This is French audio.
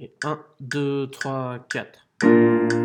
Et 1, 2, 3, 4.